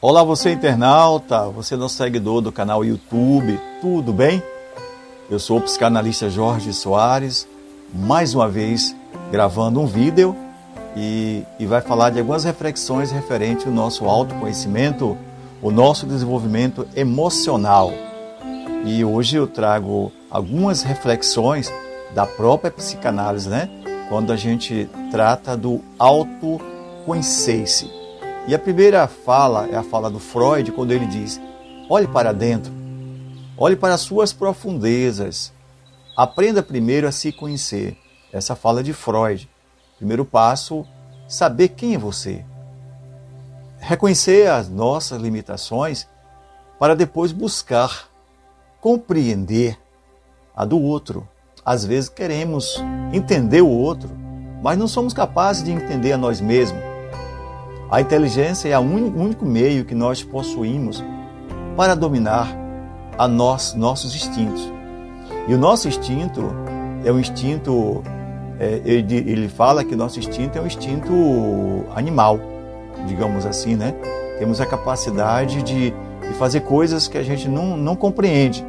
Olá, você internauta, você nosso seguidor do canal YouTube, tudo bem? Eu sou o psicanalista Jorge Soares, mais uma vez gravando um vídeo e, e vai falar de algumas reflexões referentes ao nosso autoconhecimento, o nosso desenvolvimento emocional. E hoje eu trago algumas reflexões da própria psicanálise, né? Quando a gente trata do autoconhecer-se. E a primeira fala é a fala do Freud, quando ele diz: olhe para dentro, olhe para as suas profundezas, aprenda primeiro a se conhecer. Essa fala de Freud. Primeiro passo, saber quem é você. Reconhecer as nossas limitações para depois buscar compreender a do outro. Às vezes queremos entender o outro, mas não somos capazes de entender a nós mesmos. A inteligência é o único meio que nós possuímos para dominar a nós, nossos instintos. E o nosso instinto é um instinto, é, ele, ele fala que nosso instinto é um instinto animal, digamos assim, né? Temos a capacidade de, de fazer coisas que a gente não, não compreende.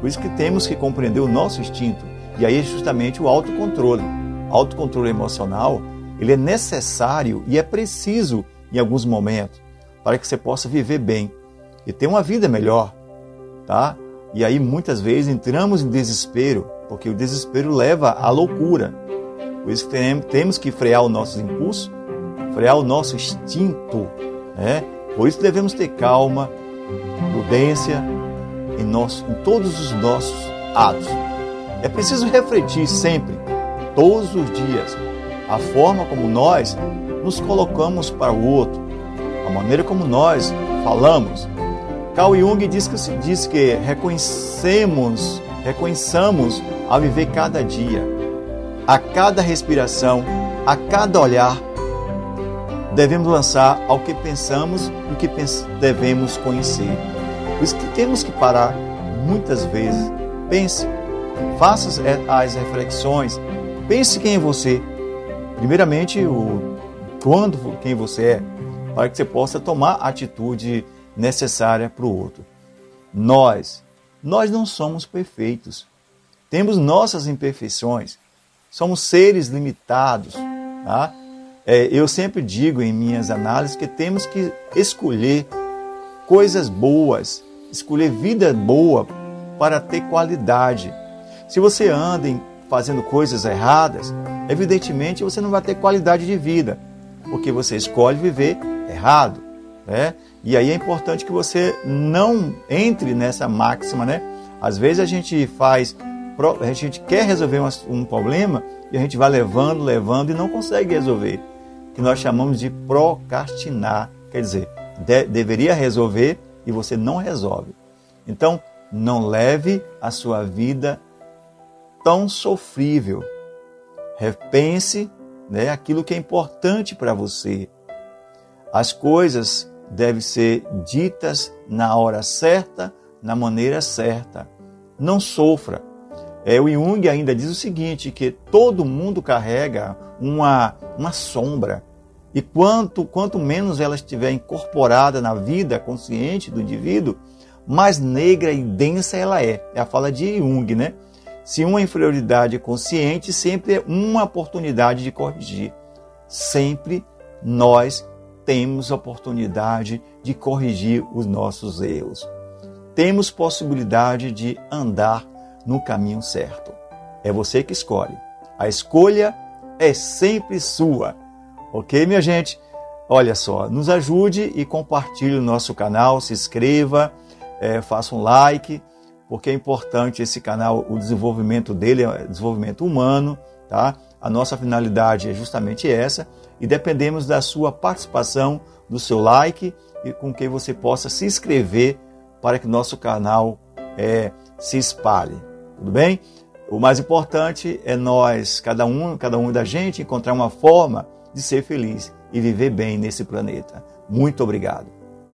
Por isso que temos que compreender o nosso instinto. E aí é justamente o autocontrole. Autocontrole emocional ele é necessário e é preciso em alguns momentos para que você possa viver bem e ter uma vida melhor, tá? E aí muitas vezes entramos em desespero, porque o desespero leva à loucura. Por isso temos que frear os nossos impulsos, frear o nosso instinto, né? Por isso devemos ter calma, prudência em, nosso, em todos os nossos atos. É preciso refletir sempre, todos os dias, a forma como nós nos colocamos para o outro, a maneira como nós falamos. Carl Jung diz que, diz que reconhecemos, reconheçamos a viver cada dia, a cada respiração, a cada olhar, devemos lançar ao que pensamos e o que devemos conhecer. Por isso que temos que parar muitas vezes. Pense, faça as reflexões, pense quem é você, Primeiramente, o quando, quem você é, para que você possa tomar a atitude necessária para o outro. Nós, nós não somos perfeitos. Temos nossas imperfeições. Somos seres limitados. Tá? É, eu sempre digo em minhas análises que temos que escolher coisas boas, escolher vida boa para ter qualidade. Se você anda em fazendo coisas erradas, evidentemente você não vai ter qualidade de vida, porque você escolhe viver errado. Né? E aí é importante que você não entre nessa máxima, né? Às vezes a gente faz, a gente quer resolver um problema e a gente vai levando, levando e não consegue resolver. Que nós chamamos de procrastinar. Quer dizer, de, deveria resolver e você não resolve. Então, não leve a sua vida tão sofrível. Repense né, aquilo que é importante para você. As coisas devem ser ditas na hora certa, na maneira certa. Não sofra. É, o Jung ainda diz o seguinte, que todo mundo carrega uma, uma sombra. E quanto, quanto menos ela estiver incorporada na vida consciente do indivíduo, mais negra e densa ela é. É a fala de Jung, né? Se uma inferioridade é consciente, sempre é uma oportunidade de corrigir. Sempre nós temos oportunidade de corrigir os nossos erros. Temos possibilidade de andar no caminho certo. É você que escolhe. A escolha é sempre sua. Ok, minha gente? Olha só, nos ajude e compartilhe o nosso canal, se inscreva, é, faça um like porque é importante esse canal, o desenvolvimento dele é desenvolvimento humano, tá? A nossa finalidade é justamente essa e dependemos da sua participação, do seu like e com que você possa se inscrever para que nosso canal é, se espalhe. Tudo bem? O mais importante é nós, cada um, cada um da gente, encontrar uma forma de ser feliz e viver bem nesse planeta. Muito obrigado.